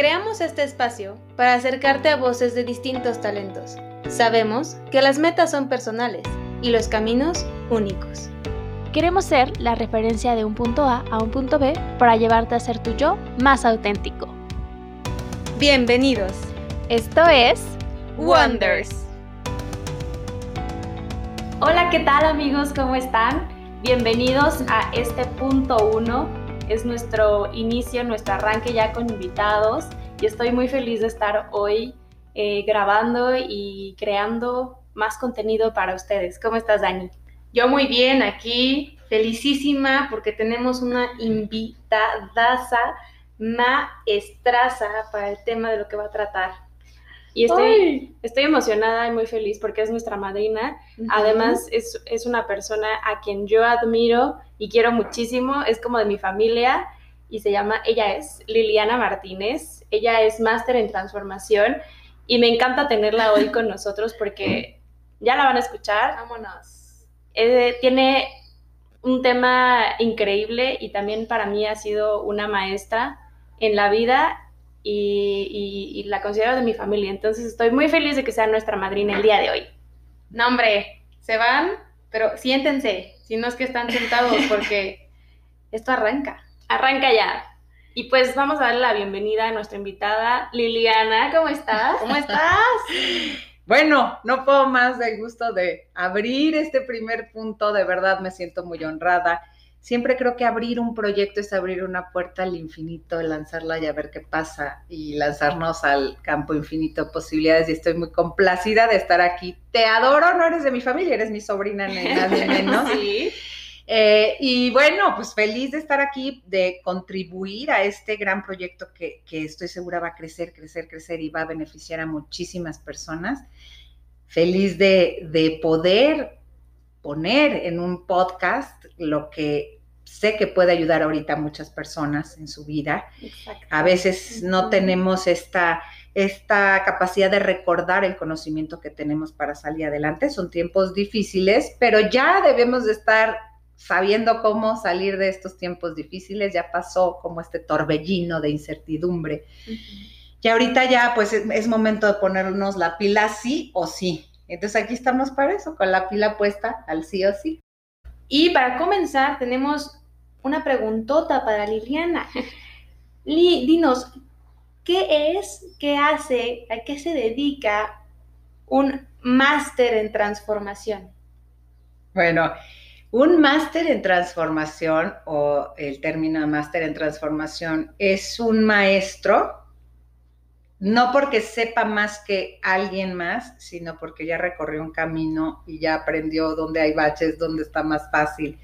Creamos este espacio para acercarte a voces de distintos talentos. Sabemos que las metas son personales y los caminos únicos. Queremos ser la referencia de un punto A a un punto B para llevarte a ser tu yo más auténtico. Bienvenidos. Esto es Wonders. Hola, ¿qué tal amigos? ¿Cómo están? Bienvenidos a este punto 1 es nuestro inicio, nuestro arranque ya con invitados y estoy muy feliz de estar hoy eh, grabando y creando más contenido para ustedes. ¿Cómo estás, Dani? Yo muy bien, aquí felicísima porque tenemos una invitadaza maestraza para el tema de lo que va a tratar. Y estoy, estoy emocionada y muy feliz porque es nuestra madrina. Además, es, es, una persona a quien yo admiro y quiero muchísimo. Es como de mi familia y se llama, ella es Liliana Martínez. Ella es máster en transformación y me encanta tenerla hoy con nosotros porque ya la van a escuchar. Vámonos. Eh, tiene un tema increíble y también para mí ha sido una maestra en la vida y, la considero de mi familia. Entonces estoy muy feliz de que sea nuestra madrina el día de hoy. No, hombre, se van, pero siéntense, si no es que están sentados, porque esto arranca. Arranca ya. Y pues vamos a darle la bienvenida a nuestra invitada Liliana. ¿Cómo estás? ¿Cómo estás? Bueno, no puedo más del gusto de abrir este primer punto, de verdad me siento muy honrada siempre creo que abrir un proyecto es abrir una puerta al infinito, lanzarla y a ver qué pasa y lanzarnos al campo infinito de posibilidades y estoy muy complacida de estar aquí. Te adoro, no eres de mi familia, eres mi sobrina, ni nadie menos. sí. Eh, y bueno, pues feliz de estar aquí, de contribuir a este gran proyecto que, que estoy segura va a crecer, crecer, crecer y va a beneficiar a muchísimas personas. Feliz de, de poder poner en un podcast lo que sé que puede ayudar ahorita a muchas personas en su vida. A veces no tenemos esta, esta capacidad de recordar el conocimiento que tenemos para salir adelante. Son tiempos difíciles, pero ya debemos de estar sabiendo cómo salir de estos tiempos difíciles. Ya pasó como este torbellino de incertidumbre. Y ahorita ya pues es momento de ponernos la pila sí o sí. Entonces aquí estamos para eso, con la pila puesta al sí o sí. Y para comenzar tenemos una preguntota para Liliana. Li, dinos, ¿qué es, qué hace, a qué se dedica un máster en transformación? Bueno, un máster en transformación o el término máster en transformación es un maestro no porque sepa más que alguien más, sino porque ya recorrió un camino y ya aprendió dónde hay baches, dónde está más fácil.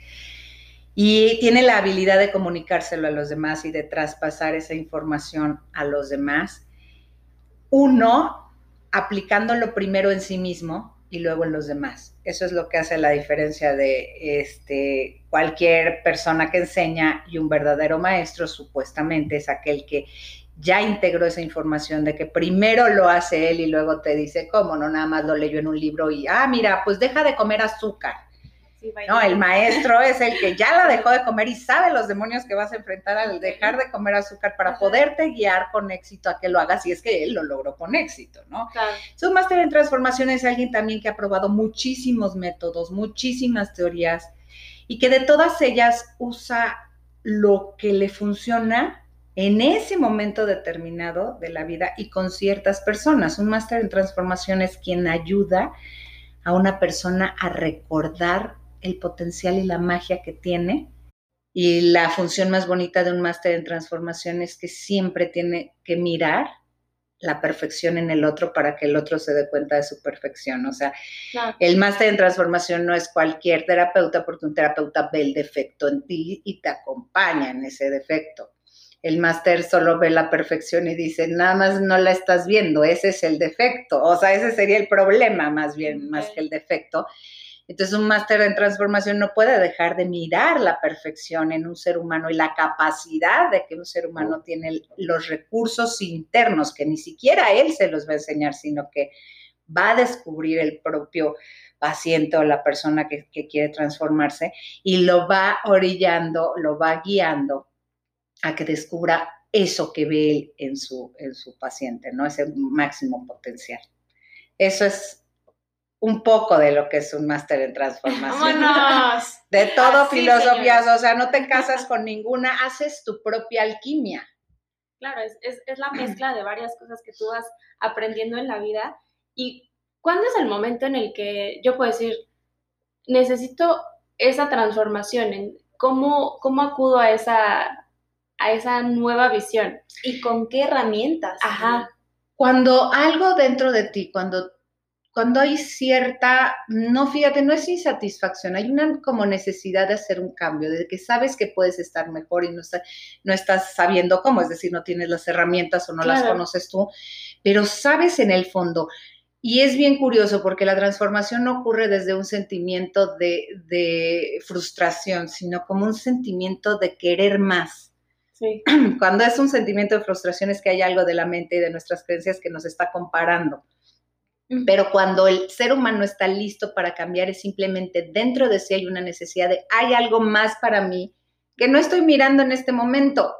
Y tiene la habilidad de comunicárselo a los demás y de traspasar esa información a los demás. Uno, aplicándolo primero en sí mismo y luego en los demás. Eso es lo que hace la diferencia de este, cualquier persona que enseña y un verdadero maestro, supuestamente, es aquel que ya integró esa información de que primero lo hace él y luego te dice cómo, no nada más lo leyó en un libro y, ah, mira, pues deja de comer azúcar. no, el maestro es el que ya la dejó de comer y sabe los demonios que vas a enfrentar al dejar de comer azúcar para poderte guiar con éxito a que lo hagas y es que él lo logró con éxito, ¿no? Claro. Su máster en transformación es alguien también que ha probado muchísimos métodos, muchísimas teorías y que de todas ellas usa lo que le funciona en ese momento determinado de la vida y con ciertas personas. Un máster en transformación es quien ayuda a una persona a recordar el potencial y la magia que tiene. Y la función más bonita de un máster en transformación es que siempre tiene que mirar la perfección en el otro para que el otro se dé cuenta de su perfección. O sea, el máster en transformación no es cualquier terapeuta porque un terapeuta ve el defecto en ti y te acompaña en ese defecto el máster solo ve la perfección y dice, nada más no la estás viendo, ese es el defecto, o sea, ese sería el problema más bien, más que el defecto. Entonces un máster en transformación no puede dejar de mirar la perfección en un ser humano y la capacidad de que un ser humano tiene los recursos internos, que ni siquiera él se los va a enseñar, sino que va a descubrir el propio paciente o la persona que, que quiere transformarse y lo va orillando, lo va guiando a que descubra eso que ve él en su, en su paciente, ¿no? Ese máximo potencial. Eso es un poco de lo que es un máster en transformación. ¡Vámonos! De todo filosofías, o sea, no te casas con ninguna, haces tu propia alquimia. Claro, es, es, la mezcla de varias cosas que tú vas aprendiendo en la vida. ¿Y cuándo es el momento en el que yo puedo decir, necesito esa transformación? En cómo, ¿Cómo acudo a esa, a esa nueva visión? ¿Y con qué herramientas? Ajá. Cuando algo dentro de ti, cuando cuando hay cierta, no fíjate, no es insatisfacción, hay una como necesidad de hacer un cambio, de que sabes que puedes estar mejor y no, no estás sabiendo cómo, es decir, no tienes las herramientas o no las conoces tú, pero sabes en el fondo. Y es bien curioso porque la transformación no ocurre desde un sentimiento de, de frustración, sino como un sentimiento de querer más. Sí. Cuando es un sentimiento de frustración es que hay algo de la mente y de nuestras creencias que nos está comparando pero cuando el ser humano está listo para cambiar, es simplemente dentro de sí hay una necesidad de, hay algo más para mí que no estoy mirando en este momento.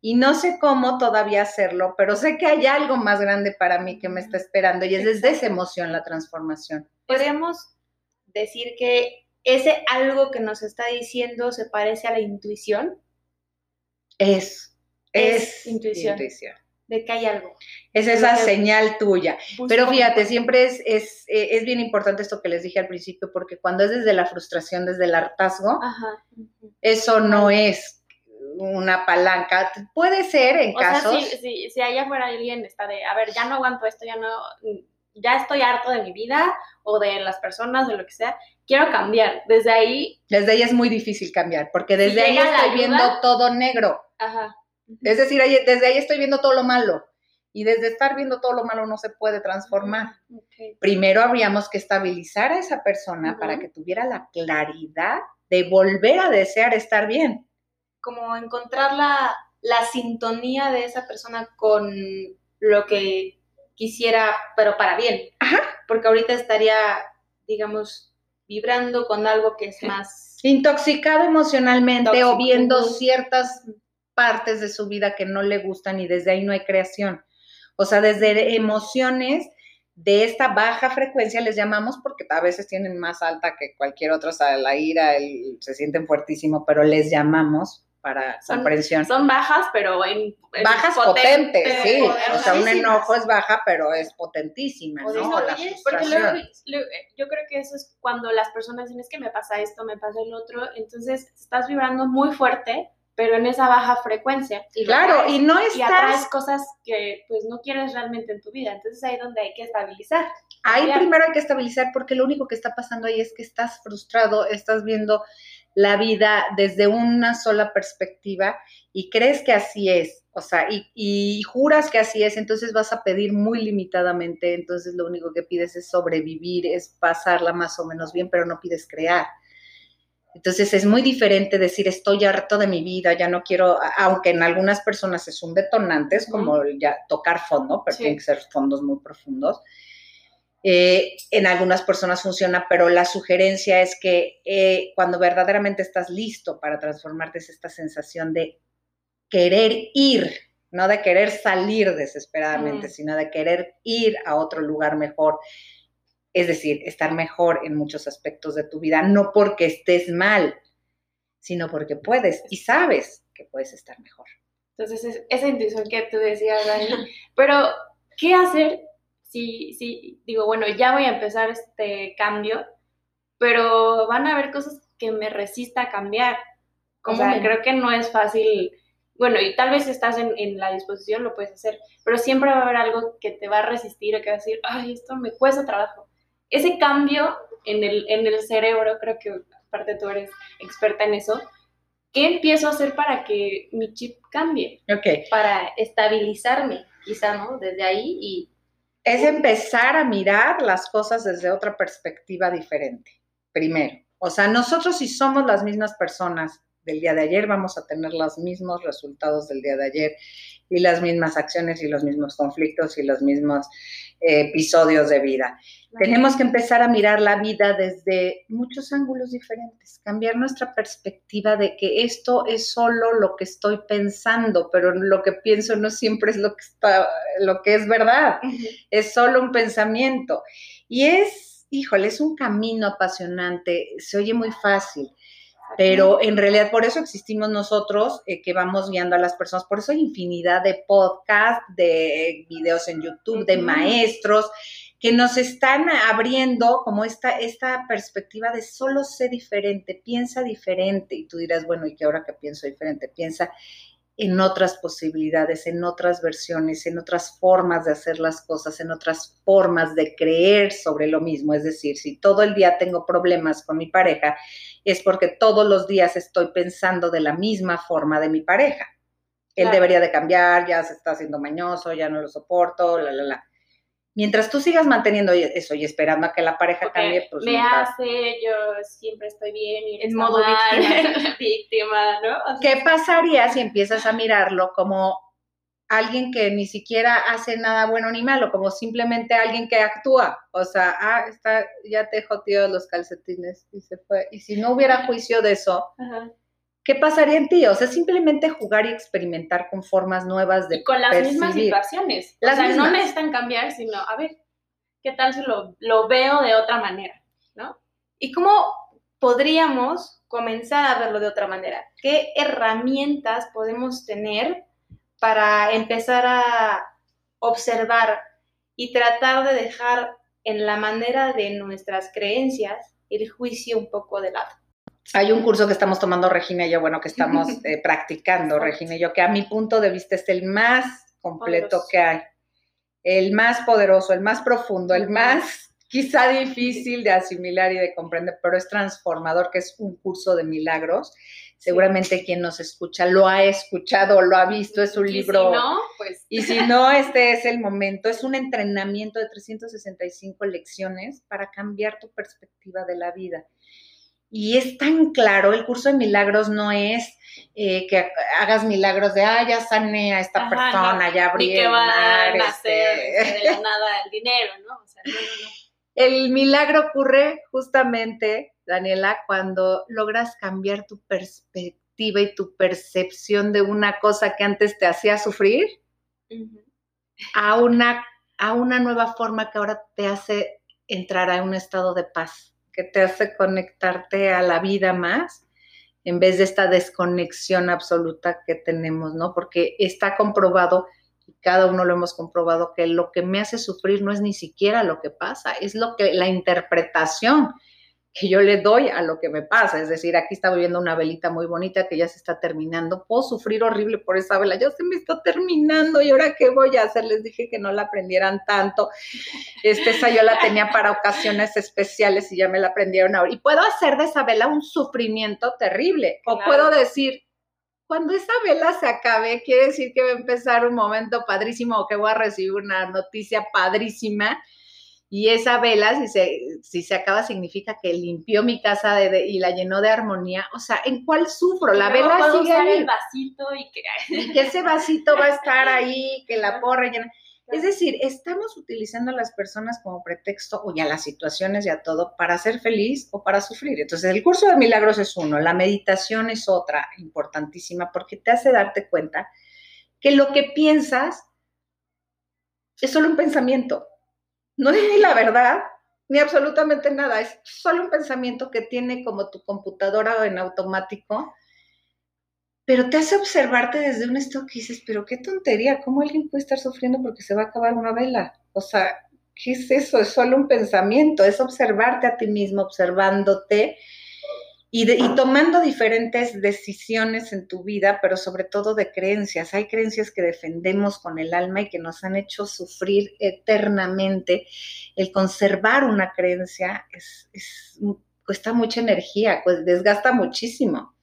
Y no sé cómo todavía hacerlo, pero sé que hay algo más grande para mí que me está esperando y es desde esa emoción la transformación. Podríamos decir que ese algo que nos está diciendo se parece a la intuición. Es, es, intuición de que hay algo. Es esa señal tuya. Pero fíjate, siempre es, es, eh, es, bien importante esto que les dije al principio, porque cuando es desde la frustración, desde el hartazgo, eso no es una palanca. Puede ser en casos. Sea, si, si, allá fuera alguien está de, a ver, ya no aguanto esto, ya no, ya estoy harto de mi vida o de las personas, de lo que sea, quiero cambiar. Desde ahí. Desde ahí es muy difícil cambiar, porque desde ahí estoy viendo todo negro. Ajá. Es decir, desde ahí estoy viendo todo lo malo. Y desde estar viendo todo lo malo no se puede transformar. Primero habríamos que estabilizar a esa persona para que tuviera la claridad de volver a desear estar bien. Como encontrar la, la sintonía de esa persona con lo que quisiera, pero para bien. Ajá. Porque ahorita estaría, digamos, vibrando con algo que es más... Intoxicado emocionalmente o viendo ciertas partes de su vida que no le gustan y desde ahí no hay creación. O sea, desde emociones de esta baja frecuencia les llamamos porque a veces tienen más alta que cualquier otra, o sea, la ira, se sienten fuertísimo, pero les llamamos para son, comprensión. Son bajas, pero en, bajas potentes, sí. O sea, un enojo es baja, pero es potentísima, ¿no? la porque luego, yo creo que eso es cuando las personas dicen es que me pasa esto, me pasa el otro, entonces estás vibrando muy fuerte pero en esa baja frecuencia. Y claro, y no estás... Y atraes cosas que pues no quieres realmente en tu vida. Entonces ahí es donde hay que estabilizar. Ahí primero hay que estabilizar porque lo único que está pasando ahí es que estás frustrado, estás viendo la vida desde una sola perspectiva y crees que así es, o sea, y, y, juras que así es, entonces vas a pedir muy limitadamente, entonces lo único que pides es sobrevivir, es pasarla más o menos bien, pero no pides crear. Entonces es muy diferente decir estoy harto de mi vida, ya no quiero, aunque en algunas personas es un detonante, es como ya tocar fondo, pero tienen que ser fondos muy profundos. Eh, en algunas personas funciona, pero la sugerencia es que eh, cuando verdaderamente estás listo para transformarte es esta sensación de querer ir, no de querer salir desesperadamente, sino de querer ir a otro lugar mejor es decir, estar mejor en muchos aspectos de tu vida, no porque estés mal, sino porque puedes y sabes que puedes estar mejor. Entonces, esa intuición que tú decías, Dani, pero ¿qué hacer si, si digo, bueno, ya voy a empezar este cambio, pero van a haber cosas que me resista a cambiar? O sea, creo que no es fácil bueno, y tal vez estás en, en, la disposición, lo puedes hacer, pero siempre va a haber algo que te va a resistir o que va a decir, ay, esto me cuesta trabajo ese cambio en el, en el cerebro, creo que aparte tú eres experta en eso, ¿qué empiezo a hacer para que mi chip cambie? Ok. Para estabilizarme, quizá, ¿no? Desde ahí y... Es empezar a mirar las cosas desde otra perspectiva diferente, primero. O sea, nosotros si somos las mismas personas del día de ayer, vamos a tener los mismos resultados del día de ayer y las mismas acciones y los mismos conflictos y los mismos eh, episodios de vida. Tenemos que empezar a mirar la vida desde muchos ángulos diferentes, cambiar nuestra perspectiva de que esto es solo lo que estoy pensando, pero lo que pienso no siempre es lo que está, lo que es verdad, es solo un pensamiento. Y es, híjole, es un camino apasionante, se oye muy fácil, pero en realidad por eso existimos nosotros eh, que vamos guiando a las personas. Por eso hay infinidad de podcasts, de videos en YouTube, de maestros que nos están abriendo como esta, esta perspectiva de solo sé diferente, piensa diferente. Y tú dirás, bueno, ¿y qué ahora que pienso diferente? Piensa en otras posibilidades, en otras versiones, en otras formas de hacer las cosas, en otras formas de creer sobre lo mismo. Es decir, si todo el día tengo problemas con mi pareja, es porque todos los días estoy pensando de la misma forma de mi pareja. Él debería de cambiar, ya se está haciendo mañoso, ya no lo soporto, la, la, la mientras tú sigas manteniendo eso y esperando a que la pareja cambie, pues me hace, yo siempre estoy bien y en modo víctima, víctima ¿no? ¿Qué pasaría si empiezas a mirarlo como alguien que ni siquiera hace nada bueno ni malo, como simplemente alguien que actúa? O sea, ah, está, ya te joteó los calcetines y se fue. Y si no hubiera juicio de eso, ¿qué pasaría en ti? O sea, simplemente jugar y experimentar con formas nuevas de y con las mismas situaciones. Las o sea, no necesitan cambiar, sino, a ver, ¿qué tal si lo, lo veo de otra manera? ¿No? ¿Y cómo podríamos comenzar a verlo de otra manera? ¿Qué herramientas podemos tener para empezar a observar y tratar de dejar en la manera de nuestras creencias el juicio un poco de lado? Hay un curso que estamos tomando Regina y yo, bueno, que estamos eh, practicando, Regina y yo, que a mi punto de vista es el más completo que hay, el más poderoso, el más profundo, el más quizá difícil de asimilar y de comprender, pero es transformador, que es un curso de milagros. Seguramente quien nos escucha lo ha escuchado, lo ha visto, es un libro. Y si no, pues. Y si no, este es el momento. Es un entrenamiento de 365 lecciones para cambiar tu perspectiva de la vida y es tan claro, el curso de milagros no es eh, que hagas milagros de, ah, ya sané a esta persona, ya abrí que va a nacer este". de la nada el dinero, ¿no? O sea, no, no, no. El milagro ocurre justamente, Daniela, cuando logras cambiar tu perspectiva y tu percepción de una cosa que antes te hacía sufrir a, una, a una nueva forma que ahora te hace entrar a un estado de paz que te hace conectarte a la vida más en vez de esta desconexión absoluta que tenemos, ¿no? Porque está comprobado, y cada uno lo hemos comprobado, que lo que me hace sufrir no es ni siquiera lo que pasa, es lo que la interpretación que yo le doy a lo que me pasa. Es decir, aquí estaba viendo una velita muy bonita que ya se está terminando. Puedo sufrir horrible por esa vela, ya se me está terminando y ahora qué voy a hacer. Les dije que no la aprendieran tanto. Este, esa yo la tenía para ocasiones especiales y ya me la aprendieron ahora. Y puedo hacer de esa vela un sufrimiento terrible. O puedo decir, cuando esa vela se acabe, quiere decir que va a empezar un momento padrísimo o que voy a recibir una noticia padrísima y esa vela, si se, si se acaba, significa que limpió mi casa y la llenó de armonía. O sea, ¿en cuál sufro? La vela sigue ahí. el vasito y que... que ese vasito va a estar ahí, que la puedo rellenar. Es decir, estamos utilizando a las personas como pretexto o ya las situaciones y a todo para ser feliz o para sufrir. Entonces, el curso de milagros es uno, la meditación es otra importantísima porque te hace darte cuenta que lo que piensas es solo un pensamiento no es ni la verdad, ni absolutamente nada, es solo un pensamiento que tiene como tu computadora en automático, pero te hace observarte desde un estado que dices, pero qué tontería, ¿cómo alguien puede estar sufriendo porque se va a acabar una vela? O sea, ¿qué es eso? Es solo un pensamiento, es observarte a ti mismo, observándote y, tomando diferentes decisiones en tu vida, pero sobre todo de creencias. Hay creencias que defendemos con el alma y que nos han hecho sufrir eternamente. El conservar una creencia es, cuesta mucha energía, pues desgasta muchísimo.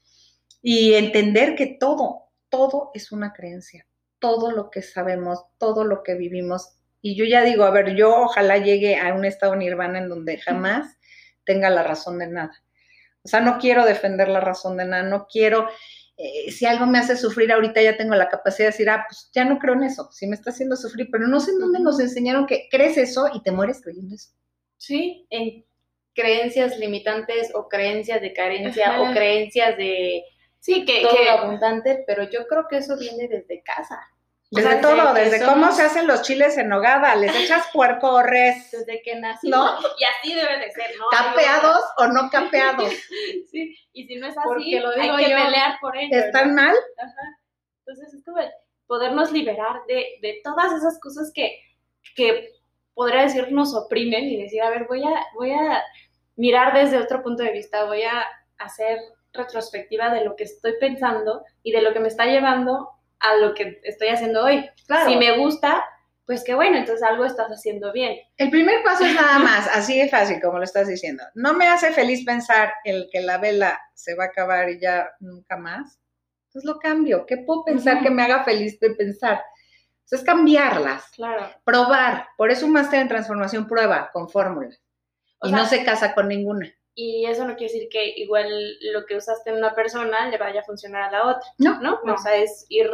Y entender que todo, todo es una creencia. Todo lo que sabemos, todo lo que vivimos. Y yo ya digo, a ver, yo ojalá llegue a un estado nirvana en donde jamás tenga la razón de nada O sea, no quiero defender la razón de nada, no quiero, eh, si algo me hace sufrir ahorita ya tengo la capacidad de decir, ah, pues ya no creo en eso, si me está haciendo sufrir, pero no sé en dónde nos enseñaron que crees eso y te mueres creyendo eso. Sí, en creencias limitantes o creencias de carencia o creencias de sí que, todo abundante, pero yo creo que eso viene desde casa. Desde todo, desde, cómo se hacen los chiles en nogada, les echas puerco o res. Desde que nací. ¿No? Y así debe de ser, ¿no? ¿Capeados o no capeados? sí, y si no es así, hay que pelear por ello. ¿Están mal? Ajá. Entonces es como podernos liberar de, de todas esas cosas que, que podría decir nos oprimen y decir, a ver, voy a, voy a mirar desde otro punto de vista, voy a hacer retrospectiva de lo que estoy pensando y de lo que me está llevando a lo que estoy haciendo hoy. Claro. Si me gusta, pues qué bueno, entonces algo estás haciendo bien. El primer paso es nada más, así de fácil como lo estás diciendo. No me hace feliz pensar el que la vela se va a acabar y ya nunca más. Entonces lo cambio. ¿Qué puedo pensar que me haga feliz de pensar? Entonces es cambiarlas. Claro. Probar. Por eso un máster en transformación prueba con fórmulas. Y no se casa con ninguna. Y eso no quiere decir que igual lo que usaste en una persona le vaya a funcionar a la otra. No. ¿No? O sea, es ir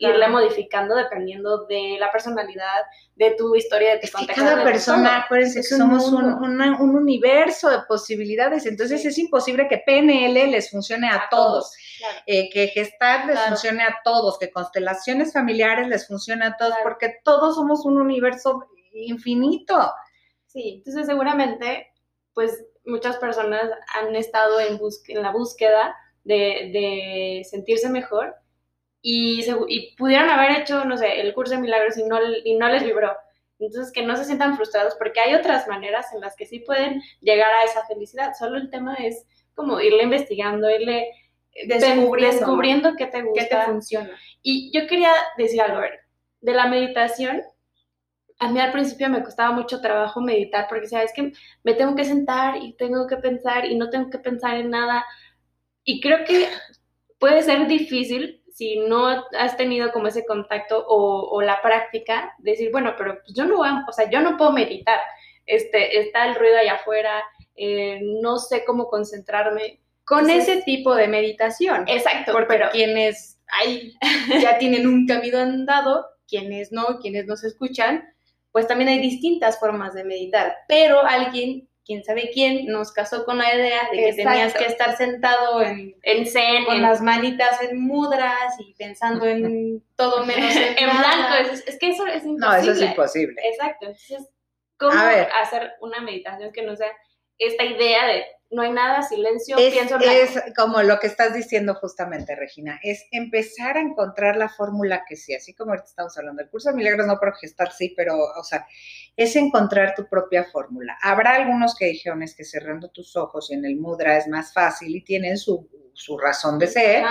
irle modificando dependiendo de la personalidad, de tu historia, de tu es que cada persona, acuérdense que somos un, un, universo de posibilidades, entonces es imposible que PNL les funcione a, todos, eh, que Gestar les funcione a todos, que constelaciones familiares les funcione a todos, porque todos somos un universo infinito. Sí, entonces seguramente, pues muchas personas han estado en, en la búsqueda de, de sentirse mejor y, y pudieron haber hecho, no sé, el curso de milagros y no, y no les vibró. Entonces, que no se sientan frustrados porque hay otras maneras en las que sí pueden llegar a esa felicidad. Solo el tema es como irle investigando, irle descubriendo, descubriendo qué te gusta. Qué te funciona. Y yo quería decir algo, a ver, de la meditación, a mí al principio me costaba mucho trabajo meditar porque, ¿sabes que Me tengo que sentar y tengo que pensar y no tengo que pensar en nada. Y creo que puede ser difícil si no has tenido como ese contacto o, la práctica, decir, bueno, pero pues yo no, o sea, yo no puedo meditar, este, está el ruido allá afuera, eh, no sé cómo concentrarme. Con ese tipo de meditación. Exacto. Porque pero, quienes hay, ya tienen un camino andado, quienes no, quienes no se escuchan, pues también hay distintas formas de meditar, pero alguien quién sabe quién nos casó con la idea de que tenías que estar sentado en, en zen, con las manitas en mudras y pensando en todo menos en, en blanco. Es, que eso es imposible. No, eso es imposible. Exacto. Entonces, ¿cómo hacer una meditación que no sea esta idea de no hay nada, silencio, es, pienso Es como lo que estás diciendo justamente, Regina, es empezar a encontrar la fórmula que sí, así como ahorita estamos hablando del curso de milagros, no por gestar, sí, pero, o sea, es encontrar tu propia fórmula. Habrá algunos que dijeron es que cerrando tus ojos y en el mudra es más fácil y tienen su, razón de ser.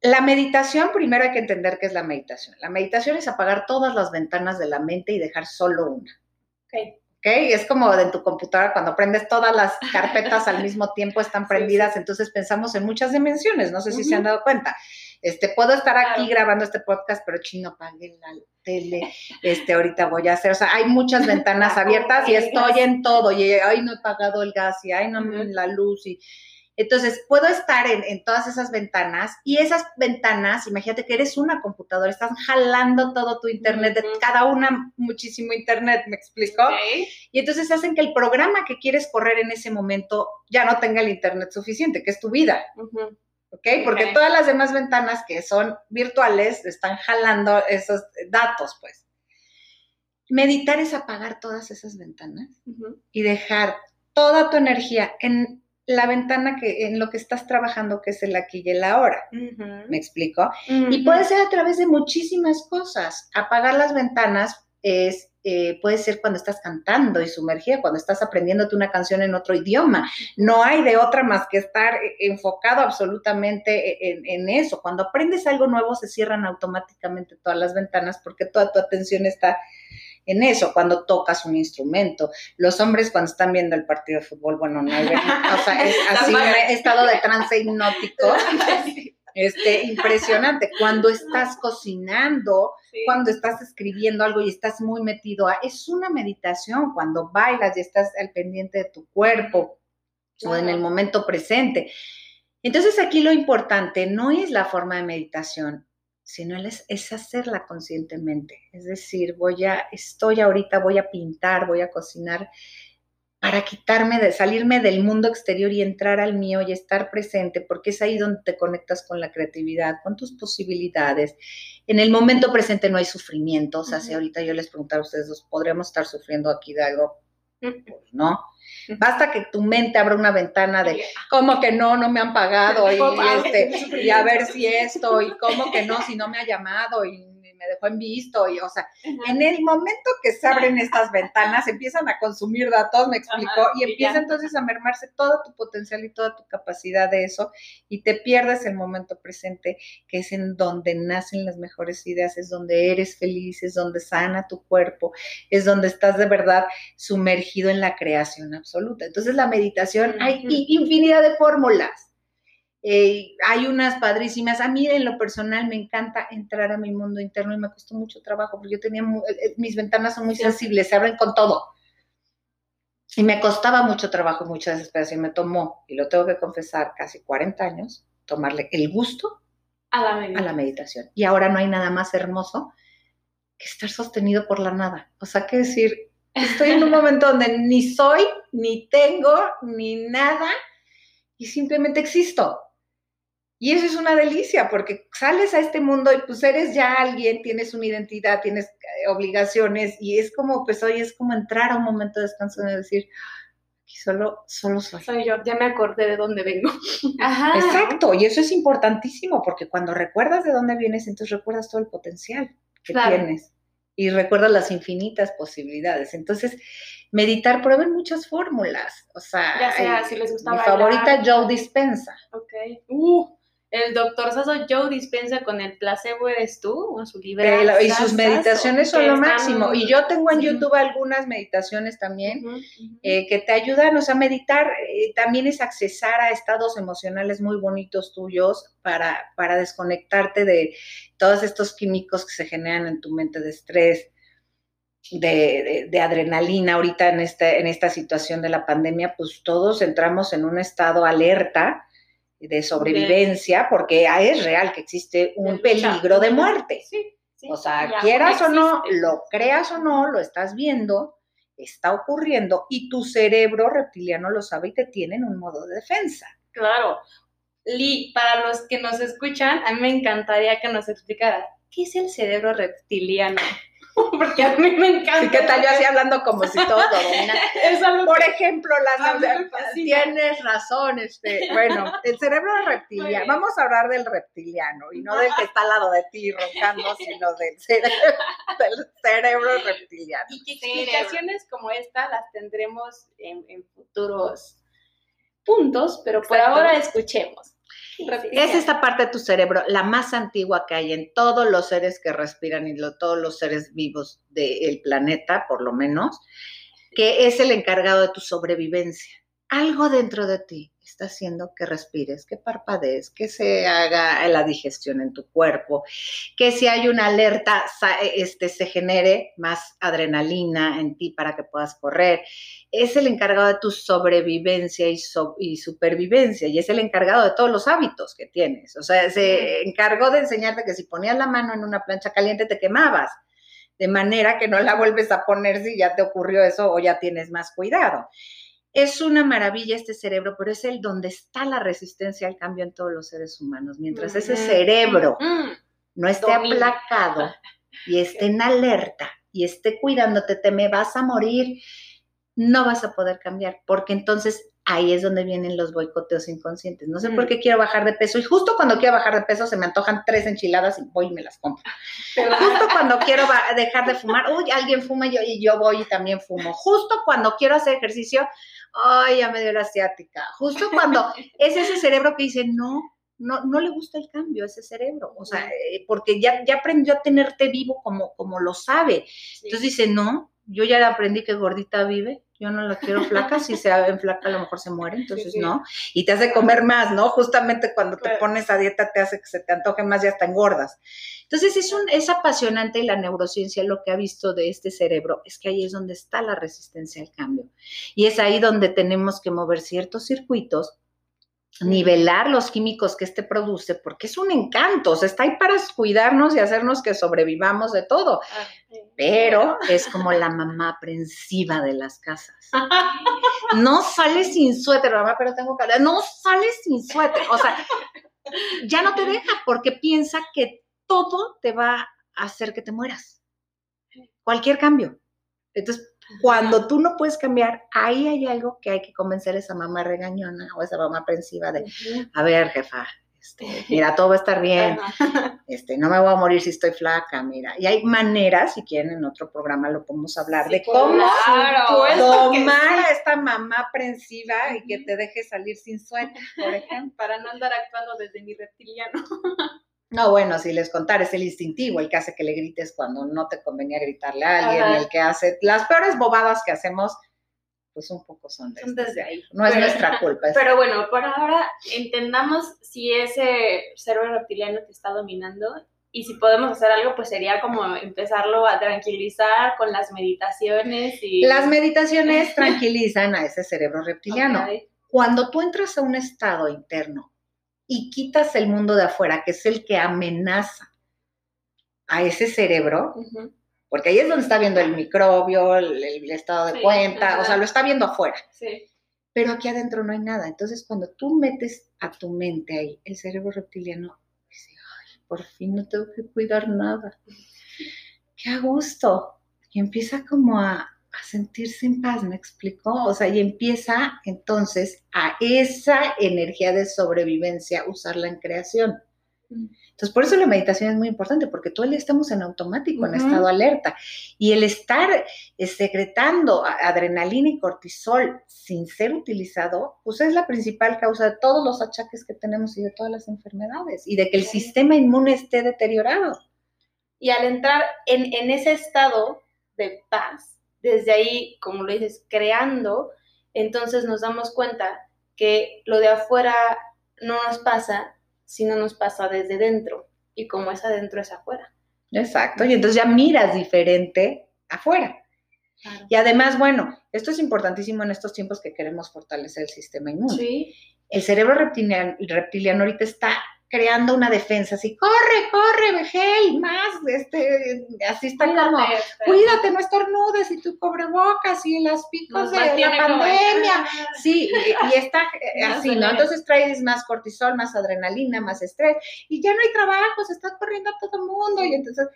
La meditación, primero hay que entender qué es la meditación. La meditación es apagar todas las ventanas de la mente y dejar solo una. Okay. Es como en tu computadora cuando prendes todas las carpetas al mismo tiempo están prendidas, entonces pensamos en muchas dimensiones, no sé si se han dado cuenta. Este, puedo estar aquí grabando este podcast, pero chino, apague la tele, este, ahorita voy a hacer, o sea, hay muchas ventanas abiertas y estoy en todo, y ay, no he pagado el gas, y ay, no, la luz, y entonces, puedo estar en, todas esas ventanas y esas ventanas, imagínate que eres una computadora, estás jalando todo tu internet, de cada una muchísimo internet, ¿me explico? Y entonces hacen que el programa que quieres correr en ese momento ya no tenga el internet suficiente, que es tu vida. ¿Ok? Porque todas las demás ventanas que son virtuales están jalando esos datos, pues. Meditar es apagar todas esas ventanas y dejar toda tu energía en la ventana que en lo que estás trabajando, que es el aquí y el ahora. ¿Me explico? Y puede ser a través de muchísimas cosas. Apagar las ventanas es eh, puede ser cuando estás cantando y sumergida, cuando estás aprendiéndote una canción en otro idioma. No hay de otra más que estar eh, enfocado absolutamente e, en, en, eso. Cuando aprendes algo nuevo se cierran automáticamente todas las ventanas porque toda tu atención está en eso, cuando tocas un instrumento. Los hombres cuando están viendo el partido de fútbol, bueno, no hay, o sea, es así un estado de trance hipnótico. Este, impresionante. Cuando estás cocinando, cuando estás escribiendo algo y estás muy metido, a, es una meditación. Cuando bailas y estás al pendiente de tu cuerpo. o en el momento presente. Entonces aquí lo importante no es la forma de meditación, sino es, es, hacerla conscientemente. Es decir, voy a, estoy ahorita, voy a pintar, voy a cocinar para quitarme de, salirme del mundo exterior y entrar al mío y estar presente, porque es ahí donde te conectas con la creatividad, con tus posibilidades. En el momento presente no hay sufrimiento, o sea, si ahorita yo les preguntara a ustedes dos, ¿podríamos estar sufriendo aquí de algo? Pues no. Basta que tu mente abra una ventana de cómo que no, no me han pagado y, este, y a ver si esto y cómo que no, si no me ha llamado y me dejó en visto, y o sea, en el momento que se abren estas ventanas, empiezan a consumir datos, me explicó, y empieza entonces a mermarse todo tu potencial y toda tu capacidad de eso, y te pierdes el momento presente, que es en donde nacen las mejores ideas, es donde eres feliz, es donde sana tu cuerpo, es donde estás de verdad sumergido en la creación absoluta. Entonces la meditación, hay infinidad de fórmulas eh, hay unas padrísimas. A mí en lo personal me encanta entrar a mi mundo interno y me costó mucho trabajo porque yo tenía, eh, mis ventanas son muy sensibles, se abren con todo. Y me costaba mucho trabajo, mucha desesperación. Me tomó, y lo tengo que confesar, casi 40 años, tomarle el gusto a la, a la meditación. Y ahora no hay nada más hermoso que estar sostenido por la nada. O sea, que decir, estoy en un momento donde ni soy, ni tengo, ni nada, y simplemente existo. Y eso es una delicia, porque sales a este mundo y pues eres ya alguien, tienes una identidad, tienes eh, obligaciones, y es como, pues hoy es como entrar a un momento de descanso y decir, aquí solo, solo soy. Soy yo, ya me acordé de dónde vengo. Ajá. Exacto, y eso es importantísimo, porque cuando recuerdas de dónde vienes, entonces recuerdas todo el potencial que tienes y recuerdas las infinitas posibilidades. Entonces, meditar, prueben muchas fórmulas. O sea, ya sea, si les gusta mi favorita Joe Dispensa. Ok. Uh, el doctor Sasso Joe dispensa con el placebo eres tú, o su libro. y sus meditaciones son lo máximo. Y yo tengo en YouTube algunas meditaciones también eh, que te ayudan, o sea, meditar eh, también es accesar a estados emocionales muy bonitos tuyos para, para desconectarte de todos estos químicos que se generan en tu mente de estrés. De, de, adrenalina ahorita en, este, en esta situación de la pandemia, pues todos entramos en un estado alerta de sobrevivencia, porque es real que existe un peligro de muerte. o sea, quieras o no, lo creas o no, lo estás viendo, está ocurriendo y tu cerebro reptiliano lo sabe y te tiene en un modo de defensa. Claro. Lee, para los que nos escuchan, a mí me encantaría que nos explicara qué es el cerebro reptiliano. porque a mí me encanta. ¿Qué tal yo así hablando como si todo lo Por ejemplo, las tienes razón, este, bueno, el cerebro reptiliano, vamos a hablar del reptiliano y no del que está al lado de ti roncando, sino del cerebro, del cerebro reptiliano. Y que explicaciones como esta las tendremos en, en futuros puntos, pero por ahora escuchemos. Es esta parte de tu cerebro, la más antigua que hay en todos los seres que respiran y todos los seres vivos del planeta, por lo menos, que es el encargado de tu sobrevivencia. Algo dentro de ti está haciendo que respires, que parpadees, que se haga la digestión en tu cuerpo, que si hay una alerta, este, se genere más adrenalina en ti para que puedas correr. Es el encargado de tu sobrevivencia y, y supervivencia y es el encargado de todos los hábitos que tienes. O sea, se encargó de enseñarte que si ponías la mano en una plancha caliente te quemabas de manera que no la vuelves a poner si ya te ocurrió eso o ya tienes más cuidado. Es una maravilla este cerebro, pero es el donde está la resistencia al cambio en todos los seres humanos. Mientras ese cerebro no esté aplacado y esté en alerta y esté cuidándote, te me vas a morir, no vas a poder cambiar, porque entonces ahí es donde vienen los boicoteos inconscientes. No sé por qué quiero bajar de peso y justo cuando quiero bajar de peso se me antojan tres enchiladas y voy y me las compro. Justo cuando quiero dejar de fumar, uy, alguien fuma y yo, y yo voy y también fumo. Justo cuando quiero hacer ejercicio, ay, ya me dio la asiática. Justo cuando es ese cerebro que dice, no, no, no le gusta el cambio a ese cerebro, o sea, eh, porque ya, ya aprendió a tenerte vivo como, como lo sabe. Entonces dice, no, yo ya aprendí que gordita vive, yo no la quiero flaca, si se ven flaca a lo mejor se muere, entonces no. Y te hace comer más, ¿no? Justamente cuando te pones a dieta te hace que se te antoje más y hasta engordas. Entonces es, un, es apasionante y la neurociencia lo que ha visto de este cerebro es que ahí es donde está la resistencia al cambio. Y es ahí donde tenemos que mover ciertos circuitos nivelar los químicos que este produce, porque es un encanto, o sea, está ahí para cuidarnos y hacernos que sobrevivamos de todo, pero es como la mamá aprensiva de las casas. No sale sin suéter, mamá, pero tengo que no sale sin suéter, o sea, ya no te deja porque piensa que todo te va a hacer que te mueras. Cualquier cambio. Entonces, cuando tú no puedes cambiar, ahí hay algo que hay que convencer a esa mamá regañona o esa mamá aprensiva de, a ver, jefa, este, mira, todo va a estar bien, este, no me voy a morir si estoy flaca, mira. Y hay maneras, si quieren en otro programa lo podemos hablar, de cómo tomar a esta mamá aprensiva y que te deje salir sin sueño, por ejemplo. Para no andar actuando desde mi reptiliano. No, bueno, si les contar, es el instintivo, el que hace que le grites cuando no te convenía gritarle a alguien, el que hace las peores bobadas que hacemos, pues un poco son, desde, ahí. No es nuestra culpa. Pero bueno, por ahora entendamos si ese cerebro reptiliano te está dominando y si podemos hacer algo, pues sería como empezarlo a tranquilizar con las meditaciones y... Las meditaciones tranquilizan a ese cerebro reptiliano. Cuando tú entras a un estado interno y quitas el mundo de afuera, que es el que amenaza a ese cerebro, porque ahí es donde está viendo el microbio, el, estado de cuenta, o sea, lo está viendo afuera. Pero aquí adentro no hay nada. Entonces, cuando tú metes a tu mente ahí, el cerebro reptiliano dice, ay, por fin no tengo que cuidar nada. Qué a gusto. Y empieza como a, a sentirse en paz, ¿me explicó? O sea, y empieza entonces a esa energía de sobrevivencia usarla en creación. Mm. Entonces, por eso la meditación es muy importante, porque todo el día estamos en automático, en estado alerta. Y el estar eh, secretando adrenalina y cortisol sin ser utilizado, pues es la principal causa de todos los achaques que tenemos y de todas las enfermedades, y de que el sistema inmune esté deteriorado. Y al entrar en, en ese estado de paz, desde ahí, como lo dices, creando, entonces nos damos cuenta que lo de afuera no nos pasa, sino nos pasa desde dentro. Y como es adentro, es afuera. Exacto. Y entonces ya miras diferente afuera. Y además, bueno, esto es importantísimo en estos tiempos que queremos fortalecer el sistema inmune. Sí. El cerebro reptiliano, reptiliano ahorita está creando una defensa, así, corre, corre, Vegel, más, este, así está como, cuídate, no estornudes y tu cobrebocas y las picos de la pandemia, sí, y, está así, ¿no? Entonces traes más cortisol, más adrenalina, más estrés, y ya no hay trabajo, se está corriendo a todo el mundo, y entonces,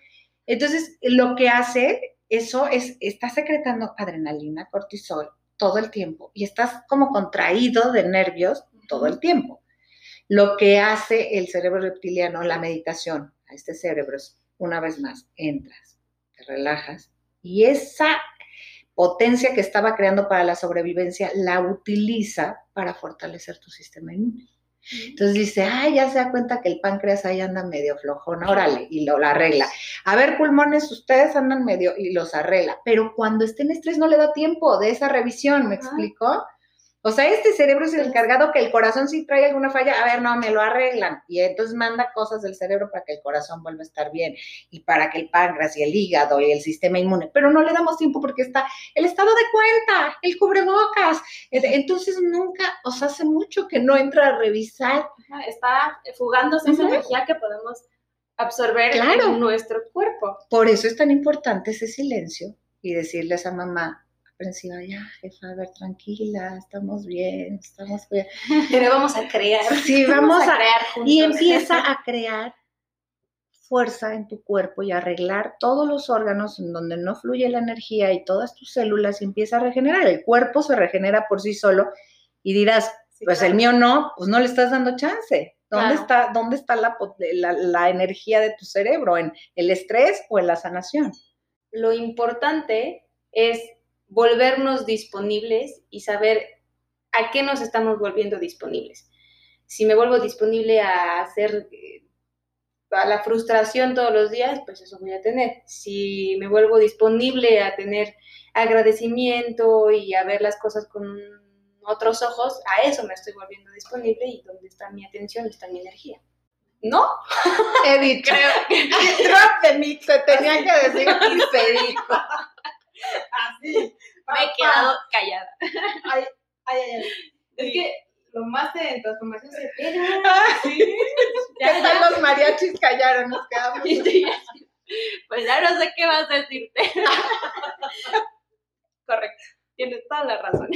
entonces lo que hace eso es, está secretando adrenalina, cortisol todo el tiempo, y estás como contraído de nervios todo el tiempo. Lo que hace el cerebro reptiliano, la meditación, a este cerebro es, una vez más, entras, te relajas y esa potencia que estaba creando para la sobrevivencia la utiliza para fortalecer tu sistema inmune. Entonces dice, ay, ya se da cuenta que el páncreas ahí anda medio flojón, órale, y lo arregla. A ver, pulmones, ustedes andan medio y los arregla. Pero cuando esté en estrés no le da tiempo de esa revisión, ¿me explicó? O sea, este cerebro es el encargado que el corazón si trae alguna falla, a ver, no, me lo arreglan. Y entonces manda cosas del cerebro para que el corazón vuelva a estar bien y para que el páncreas y el hígado y el sistema inmune. Pero no le damos tiempo porque está el estado de cuenta, el cubrebocas. Entonces nunca, o sea, hace mucho que no entra a revisar. Está fugándose esa energía que podemos absorber en nuestro cuerpo. Por eso es tan importante ese silencio y decirle a esa mamá, aprensiva, ya, jefa, a ver, tranquila, estamos bien, estamos bien. Pero vamos a crear. Sí, vamos, a, crear juntos. Y empieza a crear fuerza en tu cuerpo y arreglar todos los órganos en donde no fluye la energía y todas tus células y empieza a regenerar. El cuerpo se regenera por sí solo y dirás, pues el mío no, pues no le estás dando chance. ¿Dónde está, dónde está la, la, la energía de tu cerebro? ¿En el estrés o en la sanación? Lo importante es volvernos disponibles y saber a qué nos estamos volviendo disponibles. Si me vuelvo disponible a hacer eh, a la frustración todos los días, pues eso voy a tener. Si me vuelvo disponible a tener agradecimiento y a ver las cosas con otros ojos, a eso me estoy volviendo disponible y donde está mi atención está mi energía. ¿No? He dicho. Creo the mix, se tenía que decir y se dijo. Así. Me he quedado callada. Ay, ay, ay. Es que lo más de transformación se pega. Ah, sí. Ya están los mariachis callaron, nos quedamos. Pues ya no sé qué vas a decirte. Correcto. Tienes toda la razón.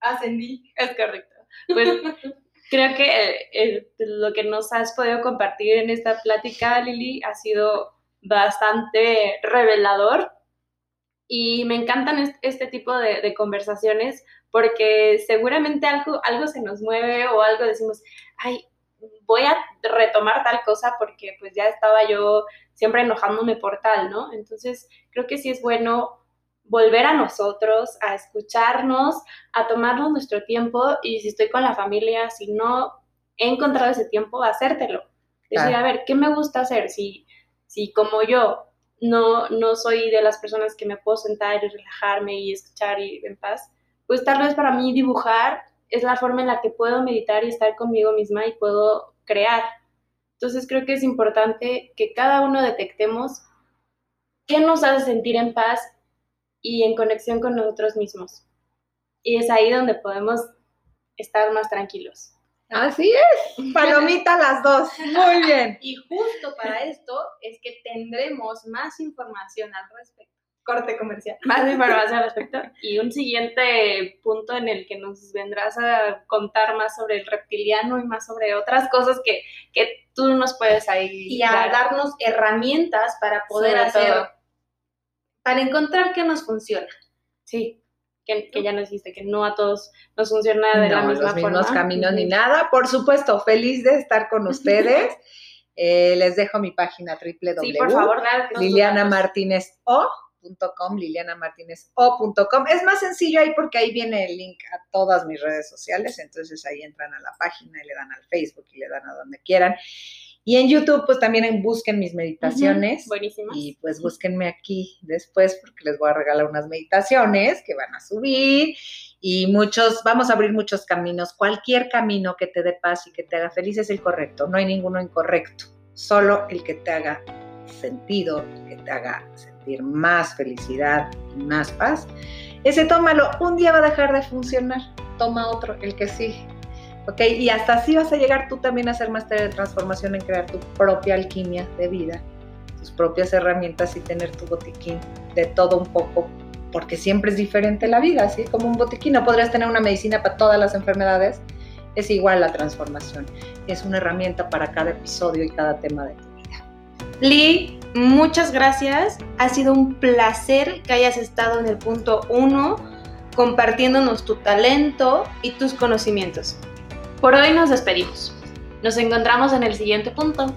Ascendí. Es correcto. Pues creo que eh, eh, lo que nos has podido compartir en esta plática, Lili, ha sido bastante revelador y me encantan este, tipo de, conversaciones porque seguramente algo, algo se nos mueve o algo decimos, ay, voy a retomar tal cosa porque pues ya estaba yo siempre enojándome por tal, ¿no? Entonces creo que sí es bueno volver a nosotros, a escucharnos, a tomarnos nuestro tiempo y si estoy con la familia, si no he encontrado ese tiempo, hacértelo. Decir, a ver, ¿qué me gusta hacer? Si, si como yo no, no soy de las personas que me puedo sentar y relajarme y escuchar y en paz, pues tal vez para mí dibujar es la forma en la que puedo meditar y estar conmigo misma y puedo crear. Entonces creo que es importante que cada uno detectemos qué nos hace sentir en paz y en conexión con nosotros mismos. Y es ahí donde podemos estar más tranquilos. Así es, palomita las dos. Muy bien. Y justo para esto es que tendremos más información al respecto. Corte comercial. Más información al respecto. Y un siguiente punto en el que nos vendrás a contar más sobre el reptiliano y más sobre otras cosas que, que tú nos puedes ahí. Y a darnos herramientas para poder hacer, para encontrar qué nos funciona. Sí, que, ya nos dijiste que no a todos nos funciona de la misma los mismos caminos ni nada. Por supuesto, feliz de estar con ustedes. Eh, les dejo mi página www. Sí, por favor, lilianamartinezO.com, lilianamartinezo.com. Es más sencillo ahí porque ahí viene el link a todas mis redes sociales, entonces ahí entran a la página y le dan al Facebook y le dan a donde quieran. Y en YouTube, pues también busquen mis meditaciones. Buenísimo. Y pues búsquenme aquí después porque les voy a regalar unas meditaciones que van a subir. Y muchos, vamos a abrir muchos caminos. Cualquier camino que te dé paz y que te haga feliz es el correcto. No hay ninguno incorrecto. Solo el que te haga sentido, el que te haga sentir más felicidad y más paz. Ese tómalo. Un día va a dejar de funcionar. Toma otro, el que sigue. ¿Ok? Y hasta así vas a llegar tú también a ser máster de transformación en crear tu propia alquimia de vida, tus propias herramientas y tener tu botiquín de todo un poco, porque siempre es diferente la vida, así como un botiquín, no podrías tener una medicina para todas las enfermedades, es igual la transformación, es una herramienta para cada episodio y cada tema de tu vida. Lee, muchas gracias, ha sido un placer que hayas estado en el punto uno compartiéndonos tu talento y tus conocimientos. Por hoy nos despedimos. Nos encontramos en el siguiente punto.